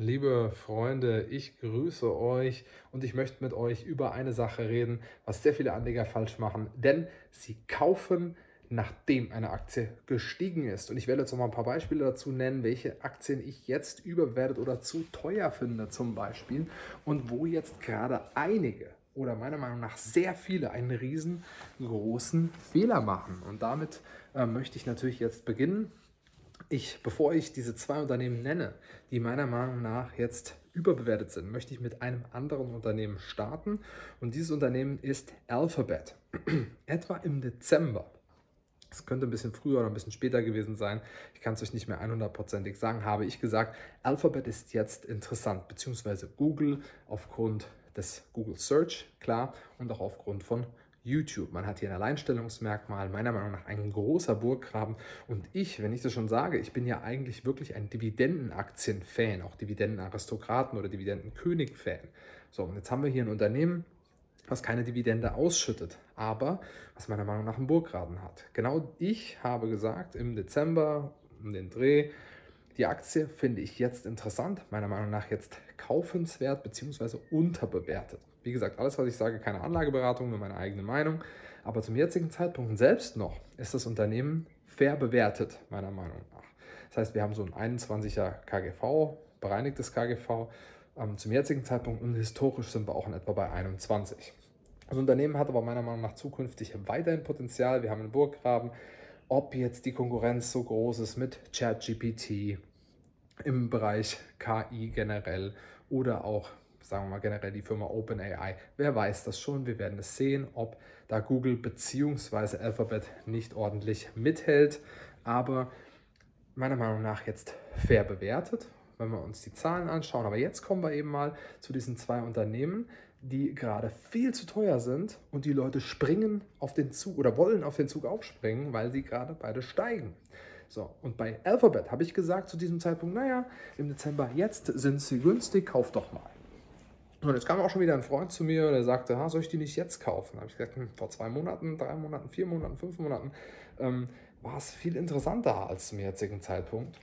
Liebe Freunde, ich grüße euch und ich möchte mit euch über eine Sache reden, was sehr viele Anleger falsch machen, denn sie kaufen nachdem eine Aktie gestiegen ist. Und ich werde jetzt noch mal ein paar Beispiele dazu nennen, welche Aktien ich jetzt überbewertet oder zu teuer finde zum Beispiel und wo jetzt gerade einige oder meiner Meinung nach sehr viele einen riesengroßen Fehler machen. Und damit äh, möchte ich natürlich jetzt beginnen. Ich, bevor ich diese zwei Unternehmen nenne, die meiner Meinung nach jetzt überbewertet sind, möchte ich mit einem anderen Unternehmen starten. Und dieses Unternehmen ist Alphabet. Etwa im Dezember es könnte ein bisschen früher oder ein bisschen später gewesen sein. Ich kann es euch nicht mehr 100%ig sagen. Habe ich gesagt, Alphabet ist jetzt interessant, beziehungsweise Google aufgrund des Google Search, klar, und auch aufgrund von YouTube. Man hat hier ein Alleinstellungsmerkmal, meiner Meinung nach ein großer Burggraben. Und ich, wenn ich das schon sage, ich bin ja eigentlich wirklich ein Dividendenaktien-Fan, auch Dividendenaristokraten oder Dividendenkönig-Fan. So, und jetzt haben wir hier ein Unternehmen, was keine Dividende ausschüttet, aber was meiner Meinung nach einen Burggraben hat. Genau ich habe gesagt im Dezember um den Dreh, die Aktie finde ich jetzt interessant, meiner Meinung nach jetzt kaufenswert bzw. unterbewertet. Wie gesagt, alles, was ich sage, keine Anlageberatung, nur meine eigene Meinung. Aber zum jetzigen Zeitpunkt selbst noch ist das Unternehmen fair bewertet, meiner Meinung nach. Das heißt, wir haben so ein 21er KGV, bereinigtes KGV ähm, zum jetzigen Zeitpunkt und historisch sind wir auch in etwa bei 21. Das Unternehmen hat aber meiner Meinung nach zukünftig weiterhin Potenzial. Wir haben einen Burggraben. Ob jetzt die Konkurrenz so groß ist mit ChatGPT im Bereich KI generell oder auch, sagen wir mal generell die Firma OpenAI, wer weiß das schon. Wir werden es sehen, ob da Google bzw. Alphabet nicht ordentlich mithält. Aber meiner Meinung nach jetzt fair bewertet wenn wir uns die Zahlen anschauen. Aber jetzt kommen wir eben mal zu diesen zwei Unternehmen, die gerade viel zu teuer sind und die Leute springen auf den Zug oder wollen auf den Zug aufspringen, weil sie gerade beide steigen. So, und bei Alphabet habe ich gesagt zu diesem Zeitpunkt, naja, im Dezember, jetzt sind sie günstig, kauf doch mal. Und jetzt kam auch schon wieder ein Freund zu mir, der sagte, ha, soll ich die nicht jetzt kaufen? Da habe ich gesagt, hm, vor zwei Monaten, drei Monaten, vier Monaten, fünf Monaten ähm, war es viel interessanter als zum jetzigen Zeitpunkt.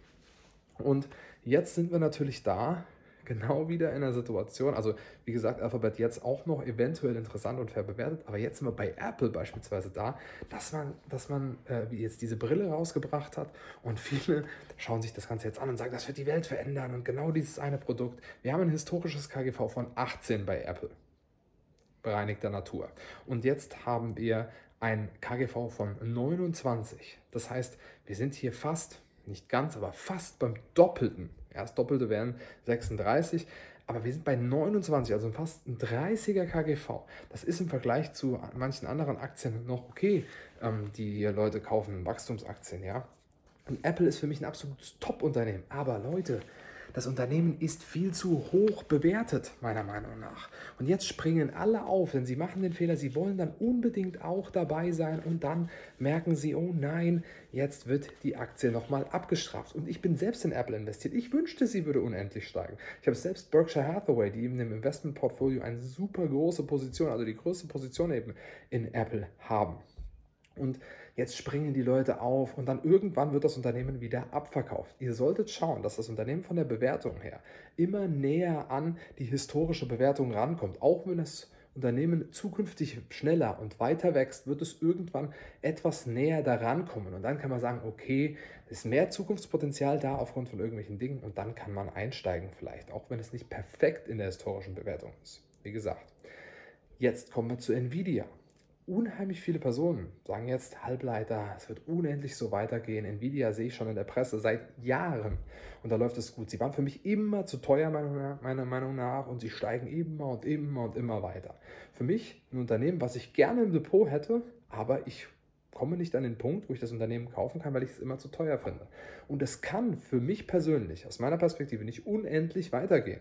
Und jetzt sind wir natürlich da, genau wieder in der Situation. Also, wie gesagt, Alphabet jetzt auch noch eventuell interessant und fair bewertet, aber jetzt sind wir bei Apple beispielsweise da, dass man, dass man äh, jetzt diese Brille rausgebracht hat und viele schauen sich das Ganze jetzt an und sagen, das wird die Welt verändern und genau dieses eine Produkt. Wir haben ein historisches KGV von 18 bei Apple, bereinigter Natur. Und jetzt haben wir ein KGV von 29. Das heißt, wir sind hier fast nicht ganz, aber fast beim Doppelten. Ja, das Doppelte wären 36, aber wir sind bei 29, also fast ein 30er KGV. Das ist im Vergleich zu manchen anderen Aktien noch okay, ähm, die hier Leute kaufen, Wachstumsaktien, ja. Und Apple ist für mich ein absolutes Top-Unternehmen. Aber Leute, das Unternehmen ist viel zu hoch bewertet, meiner Meinung nach. Und jetzt springen alle auf, denn sie machen den Fehler, sie wollen dann unbedingt auch dabei sein und dann merken sie, oh nein, jetzt wird die Aktie nochmal abgestraft. Und ich bin selbst in Apple investiert. Ich wünschte, sie würde unendlich steigen. Ich habe selbst Berkshire Hathaway, die eben im Investmentportfolio eine super große Position, also die größte Position eben in Apple haben. Und Jetzt springen die Leute auf und dann irgendwann wird das Unternehmen wieder abverkauft. Ihr solltet schauen, dass das Unternehmen von der Bewertung her immer näher an die historische Bewertung rankommt. Auch wenn das Unternehmen zukünftig schneller und weiter wächst, wird es irgendwann etwas näher daran kommen. Und dann kann man sagen, okay, ist mehr Zukunftspotenzial da aufgrund von irgendwelchen Dingen und dann kann man einsteigen vielleicht, auch wenn es nicht perfekt in der historischen Bewertung ist. Wie gesagt, jetzt kommen wir zu Nvidia unheimlich viele Personen sagen jetzt Halbleiter, es wird unendlich so weitergehen. Nvidia sehe ich schon in der Presse seit Jahren und da läuft es gut. Sie waren für mich immer zu teuer, meiner Meinung nach, und sie steigen immer und immer und immer weiter. Für mich ein Unternehmen, was ich gerne im Depot hätte, aber ich komme nicht an den Punkt, wo ich das Unternehmen kaufen kann, weil ich es immer zu teuer finde. Und es kann für mich persönlich, aus meiner Perspektive, nicht unendlich weitergehen.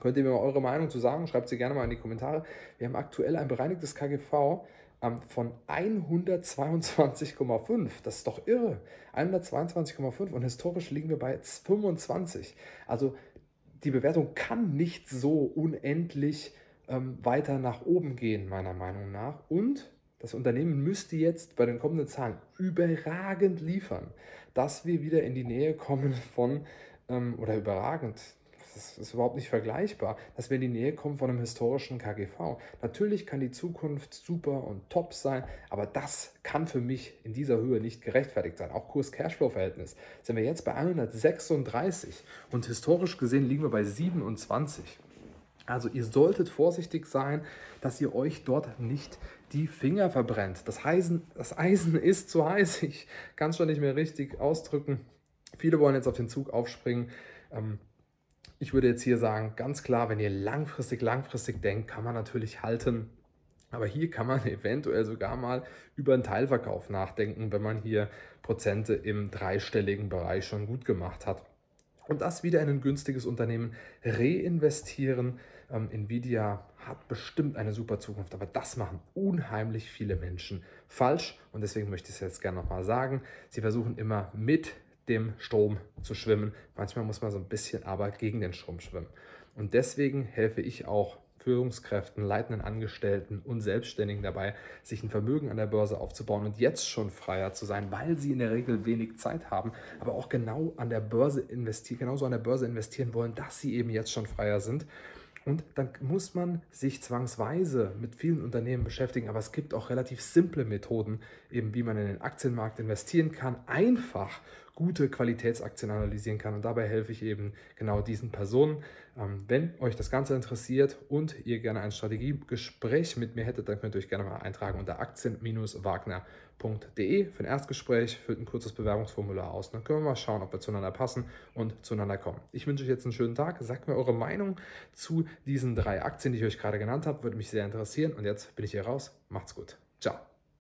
Könnt ihr mir mal eure Meinung zu sagen? Schreibt sie gerne mal in die Kommentare. Wir haben aktuell ein bereinigtes KGV ähm, von 122,5. Das ist doch irre. 122,5 und historisch liegen wir bei 25. Also die Bewertung kann nicht so unendlich ähm, weiter nach oben gehen, meiner Meinung nach. Und das Unternehmen müsste jetzt bei den kommenden Zahlen überragend liefern, dass wir wieder in die Nähe kommen von, ähm, oder überragend, das ist überhaupt nicht vergleichbar, dass wir in die Nähe kommen von einem historischen KGV. Natürlich kann die Zukunft super und top sein, aber das kann für mich in dieser Höhe nicht gerechtfertigt sein. Auch Kurs-Cashflow-Verhältnis sind wir jetzt bei 136 und historisch gesehen liegen wir bei 27. Also ihr solltet vorsichtig sein, dass ihr euch dort nicht die Finger verbrennt. Das Eisen, das Eisen ist zu heiß. Ich kann es schon nicht mehr richtig ausdrücken. Viele wollen jetzt auf den Zug aufspringen. Ähm, ich würde jetzt hier sagen, ganz klar, wenn ihr langfristig, langfristig denkt, kann man natürlich halten. Aber hier kann man eventuell sogar mal über einen Teilverkauf nachdenken, wenn man hier Prozente im dreistelligen Bereich schon gut gemacht hat. Und das wieder in ein günstiges Unternehmen reinvestieren. Ähm, Nvidia hat bestimmt eine super Zukunft, aber das machen unheimlich viele Menschen falsch. Und deswegen möchte ich es jetzt gerne nochmal sagen. Sie versuchen immer mit dem Strom zu schwimmen. Manchmal muss man so ein bisschen aber gegen den Strom schwimmen. Und deswegen helfe ich auch Führungskräften, leitenden Angestellten und Selbstständigen dabei, sich ein Vermögen an der Börse aufzubauen und jetzt schon freier zu sein, weil sie in der Regel wenig Zeit haben, aber auch genau an der Börse investieren, genauso an der Börse investieren wollen, dass sie eben jetzt schon freier sind. Und dann muss man sich zwangsweise mit vielen Unternehmen beschäftigen, aber es gibt auch relativ simple Methoden, eben wie man in den Aktienmarkt investieren kann, einfach gute Qualitätsaktien analysieren kann. Und dabei helfe ich eben genau diesen Personen. Ähm, wenn euch das Ganze interessiert und ihr gerne ein Strategiegespräch mit mir hättet, dann könnt ihr euch gerne mal eintragen unter aktien-wagner.de für ein Erstgespräch. Füllt ein kurzes Bewerbungsformular aus. Dann können wir mal schauen, ob wir zueinander passen und zueinander kommen. Ich wünsche euch jetzt einen schönen Tag. Sagt mir eure Meinung zu diesen drei Aktien, die ich euch gerade genannt habe. Würde mich sehr interessieren. Und jetzt bin ich hier raus. Macht's gut. Ciao.